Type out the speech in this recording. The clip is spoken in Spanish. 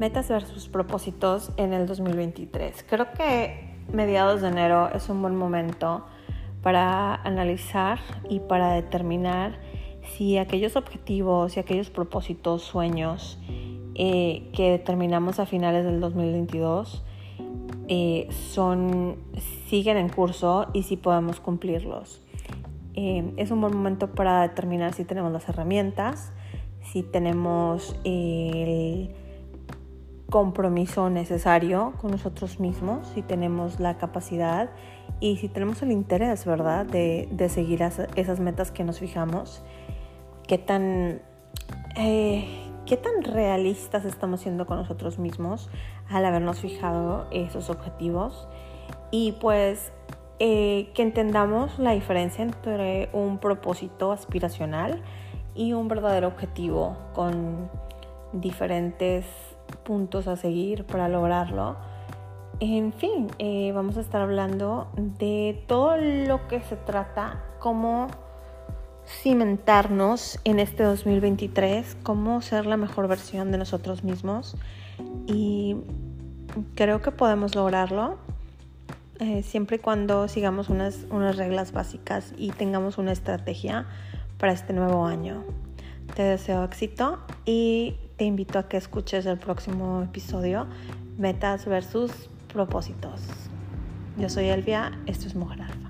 Metas versus propósitos en el 2023. Creo que mediados de enero es un buen momento para analizar y para determinar si aquellos objetivos y aquellos propósitos, sueños eh, que determinamos a finales del 2022 eh, son, siguen en curso y si podemos cumplirlos. Eh, es un buen momento para determinar si tenemos las herramientas, si tenemos el compromiso necesario con nosotros mismos, si tenemos la capacidad y si tenemos el interés, ¿verdad?, de, seguir esas metas que nos fijamos, qué tan, eh, qué tan realistas estamos siendo con nosotros mismos al habernos fijado esos objetivos y pues eh, que entendamos la diferencia entre un propósito aspiracional y un verdadero objetivo con diferentes puntos a seguir para lograrlo. En fin, eh, vamos a estar hablando de todo lo que se trata, cómo cimentarnos en este 2023, cómo ser la mejor versión de nosotros mismos y creo que podemos lograrlo eh, siempre y cuando sigamos unas, unas reglas básicas y tengamos una estrategia para este nuevo año. Te deseo éxito y te invito a que escuches el próximo episodio, Metas versus Propósitos. Yo soy Elvia, esto es Mujer Alfa.